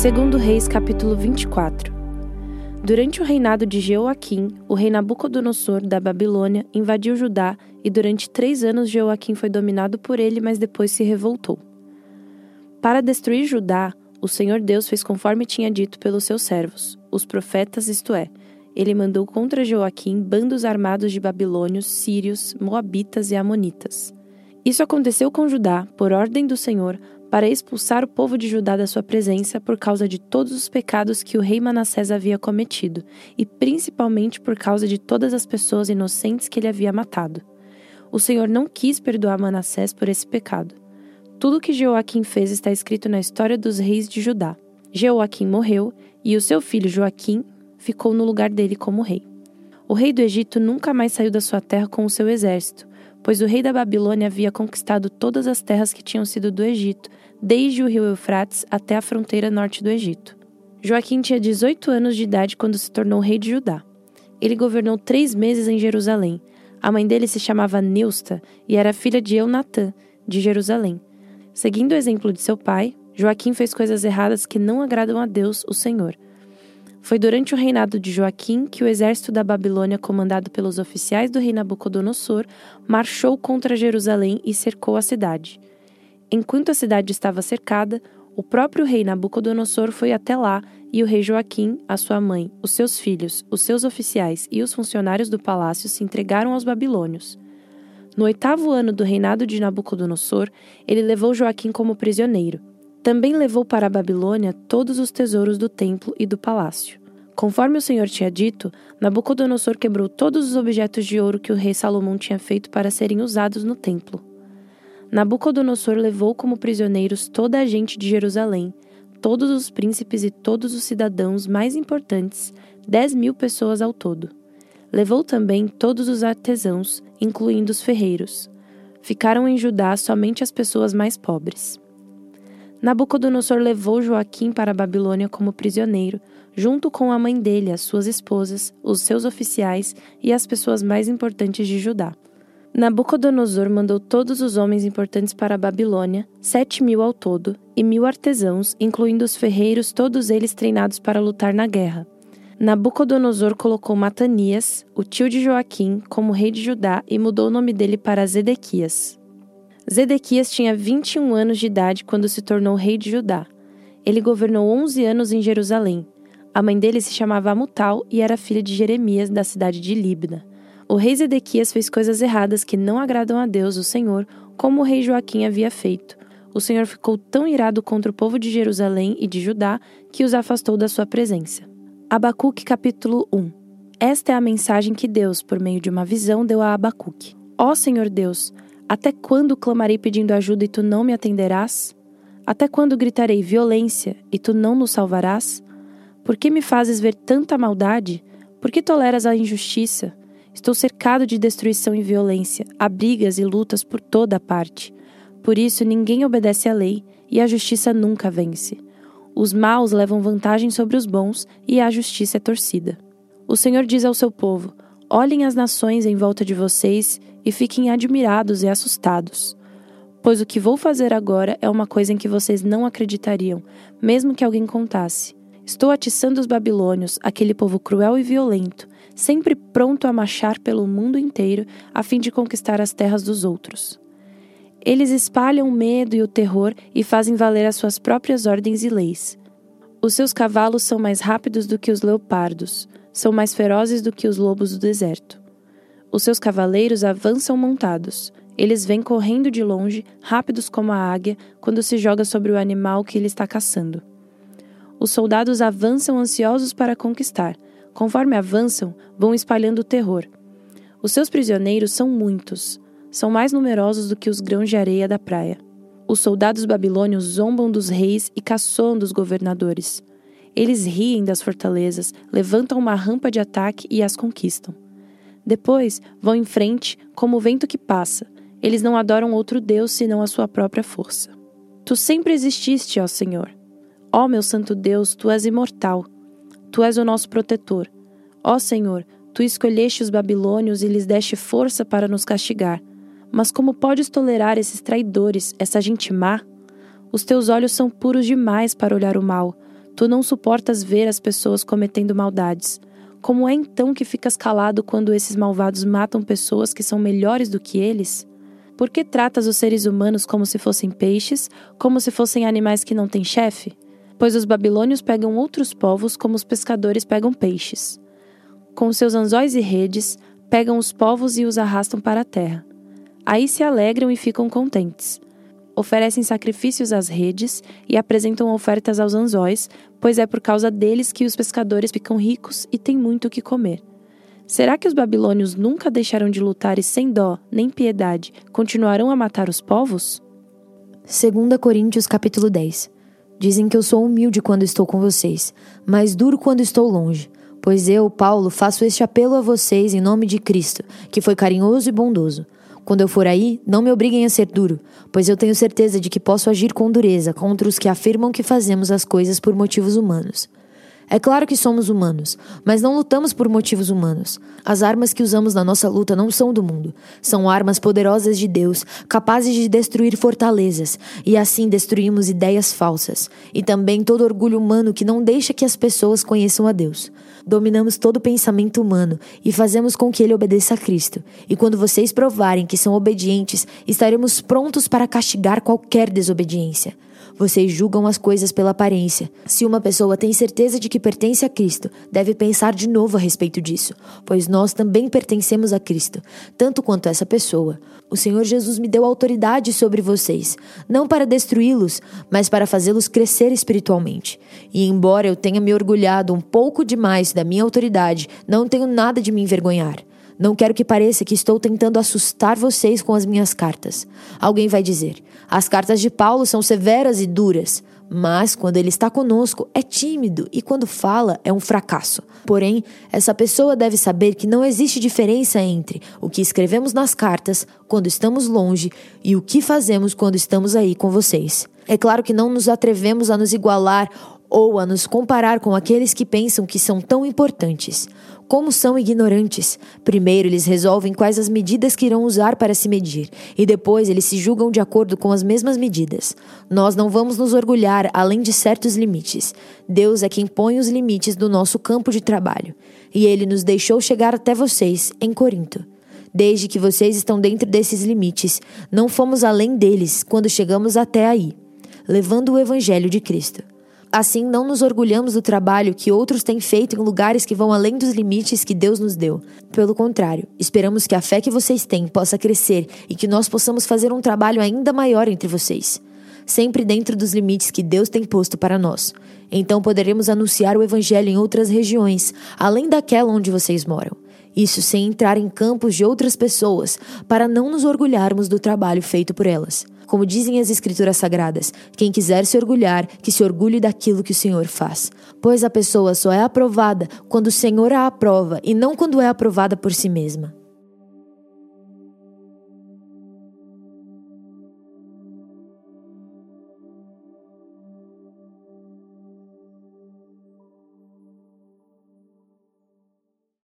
Segundo Reis, capítulo 24. Durante o reinado de Jeoaquim, o rei Nabucodonosor da Babilônia invadiu Judá e durante três anos Jeoaquim foi dominado por ele, mas depois se revoltou. Para destruir Judá, o Senhor Deus fez conforme tinha dito pelos seus servos, os profetas, isto é, ele mandou contra Joaquim bandos armados de babilônios, sírios, moabitas e amonitas. Isso aconteceu com Judá, por ordem do Senhor, para expulsar o povo de Judá da sua presença por causa de todos os pecados que o rei Manassés havia cometido, e principalmente por causa de todas as pessoas inocentes que ele havia matado. O Senhor não quis perdoar Manassés por esse pecado. Tudo o que Joaquim fez está escrito na história dos reis de Judá. Joaquim morreu e o seu filho Joaquim ficou no lugar dele como rei. O rei do Egito nunca mais saiu da sua terra com o seu exército, pois o rei da Babilônia havia conquistado todas as terras que tinham sido do Egito, desde o rio Eufrates até a fronteira norte do Egito. Joaquim tinha 18 anos de idade quando se tornou rei de Judá. Ele governou três meses em Jerusalém. A mãe dele se chamava Neusta e era filha de Eunatã, de Jerusalém. Seguindo o exemplo de seu pai, Joaquim fez coisas erradas que não agradam a Deus, o Senhor. Foi durante o reinado de Joaquim que o exército da Babilônia, comandado pelos oficiais do rei Nabucodonosor, marchou contra Jerusalém e cercou a cidade. Enquanto a cidade estava cercada, o próprio rei Nabucodonosor foi até lá e o rei Joaquim, a sua mãe, os seus filhos, os seus oficiais e os funcionários do palácio se entregaram aos babilônios. No oitavo ano do reinado de Nabucodonosor, ele levou Joaquim como prisioneiro. Também levou para a Babilônia todos os tesouros do templo e do palácio. Conforme o Senhor tinha dito, Nabucodonosor quebrou todos os objetos de ouro que o rei Salomão tinha feito para serem usados no templo. Nabucodonosor levou como prisioneiros toda a gente de Jerusalém, todos os príncipes e todos os cidadãos mais importantes, dez mil pessoas ao todo. Levou também todos os artesãos, incluindo os ferreiros. Ficaram em Judá somente as pessoas mais pobres. Nabucodonosor levou Joaquim para a Babilônia como prisioneiro, junto com a mãe dele, as suas esposas, os seus oficiais e as pessoas mais importantes de Judá. Nabucodonosor mandou todos os homens importantes para a Babilônia, sete mil ao todo, e mil artesãos, incluindo os ferreiros, todos eles treinados para lutar na guerra. Nabucodonosor colocou Matanias, o tio de Joaquim, como rei de Judá e mudou o nome dele para Zedequias. Zedequias tinha 21 anos de idade quando se tornou rei de Judá. Ele governou 11 anos em Jerusalém. A mãe dele se chamava Amutal e era filha de Jeremias, da cidade de Libna. O rei Zedequias fez coisas erradas que não agradam a Deus, o Senhor, como o rei Joaquim havia feito. O Senhor ficou tão irado contra o povo de Jerusalém e de Judá que os afastou da sua presença. Abacuque capítulo 1 Esta é a mensagem que Deus, por meio de uma visão, deu a Abacuque. Ó Senhor Deus, até quando clamarei pedindo ajuda e tu não me atenderás? Até quando gritarei violência e tu não nos salvarás? Por que me fazes ver tanta maldade? Por que toleras a injustiça? Estou cercado de destruição e violência, há brigas e lutas por toda a parte. Por isso ninguém obedece à lei e a justiça nunca vence. Os maus levam vantagem sobre os bons e a justiça é torcida. O Senhor diz ao seu povo: Olhem as nações em volta de vocês e fiquem admirados e assustados. Pois o que vou fazer agora é uma coisa em que vocês não acreditariam, mesmo que alguém contasse. Estou atiçando os babilônios, aquele povo cruel e violento, sempre pronto a marchar pelo mundo inteiro a fim de conquistar as terras dos outros. Eles espalham o medo e o terror e fazem valer as suas próprias ordens e leis. Os seus cavalos são mais rápidos do que os leopardos, são mais ferozes do que os lobos do deserto. Os seus cavaleiros avançam montados. Eles vêm correndo de longe, rápidos como a águia, quando se joga sobre o animal que ele está caçando. Os soldados avançam ansiosos para conquistar. Conforme avançam, vão espalhando o terror. Os seus prisioneiros são muitos. São mais numerosos do que os grãos de areia da praia. Os soldados babilônios zombam dos reis e caçoam dos governadores. Eles riem das fortalezas, levantam uma rampa de ataque e as conquistam. Depois vão em frente como o vento que passa. Eles não adoram outro Deus senão a sua própria força. Tu sempre exististe, ó Senhor. Ó meu santo Deus, tu és imortal. Tu és o nosso protetor. Ó Senhor, tu escolheste os babilônios e lhes deste força para nos castigar. Mas como podes tolerar esses traidores, essa gente má? Os teus olhos são puros demais para olhar o mal. Tu não suportas ver as pessoas cometendo maldades. Como é então que ficas calado quando esses malvados matam pessoas que são melhores do que eles? Por que tratas os seres humanos como se fossem peixes, como se fossem animais que não têm chefe? Pois os babilônios pegam outros povos como os pescadores pegam peixes. Com seus anzóis e redes, pegam os povos e os arrastam para a terra. Aí se alegram e ficam contentes oferecem sacrifícios às redes e apresentam ofertas aos anzóis, pois é por causa deles que os pescadores ficam ricos e têm muito o que comer. Será que os babilônios nunca deixaram de lutar e sem dó nem piedade continuarão a matar os povos? 2 Coríntios capítulo 10 Dizem que eu sou humilde quando estou com vocês, mas duro quando estou longe. Pois eu, Paulo, faço este apelo a vocês em nome de Cristo, que foi carinhoso e bondoso. Quando eu for aí, não me obriguem a ser duro, pois eu tenho certeza de que posso agir com dureza contra os que afirmam que fazemos as coisas por motivos humanos. É claro que somos humanos, mas não lutamos por motivos humanos. As armas que usamos na nossa luta não são do mundo. São armas poderosas de Deus, capazes de destruir fortalezas, e assim destruímos ideias falsas, e também todo orgulho humano que não deixa que as pessoas conheçam a Deus. Dominamos todo pensamento humano e fazemos com que ele obedeça a Cristo. E quando vocês provarem que são obedientes, estaremos prontos para castigar qualquer desobediência. Vocês julgam as coisas pela aparência. Se uma pessoa tem certeza de que pertence a Cristo, deve pensar de novo a respeito disso, pois nós também pertencemos a Cristo, tanto quanto essa pessoa. O Senhor Jesus me deu autoridade sobre vocês, não para destruí-los, mas para fazê-los crescer espiritualmente. E embora eu tenha me orgulhado um pouco demais da minha autoridade, não tenho nada de me envergonhar. Não quero que pareça que estou tentando assustar vocês com as minhas cartas. Alguém vai dizer: as cartas de Paulo são severas e duras. Mas quando ele está conosco, é tímido e quando fala, é um fracasso. Porém, essa pessoa deve saber que não existe diferença entre o que escrevemos nas cartas quando estamos longe e o que fazemos quando estamos aí com vocês. É claro que não nos atrevemos a nos igualar ou a nos comparar com aqueles que pensam que são tão importantes. Como são ignorantes! Primeiro eles resolvem quais as medidas que irão usar para se medir, e depois eles se julgam de acordo com as mesmas medidas. Nós não vamos nos orgulhar além de certos limites. Deus é quem põe os limites do nosso campo de trabalho, e ele nos deixou chegar até vocês em Corinto. Desde que vocês estão dentro desses limites, não fomos além deles quando chegamos até aí, levando o evangelho de Cristo. Assim, não nos orgulhamos do trabalho que outros têm feito em lugares que vão além dos limites que Deus nos deu. Pelo contrário, esperamos que a fé que vocês têm possa crescer e que nós possamos fazer um trabalho ainda maior entre vocês, sempre dentro dos limites que Deus tem posto para nós. Então poderemos anunciar o Evangelho em outras regiões, além daquela onde vocês moram. Isso sem entrar em campos de outras pessoas, para não nos orgulharmos do trabalho feito por elas. Como dizem as Escrituras Sagradas, quem quiser se orgulhar, que se orgulhe daquilo que o Senhor faz. Pois a pessoa só é aprovada quando o Senhor a aprova e não quando é aprovada por si mesma.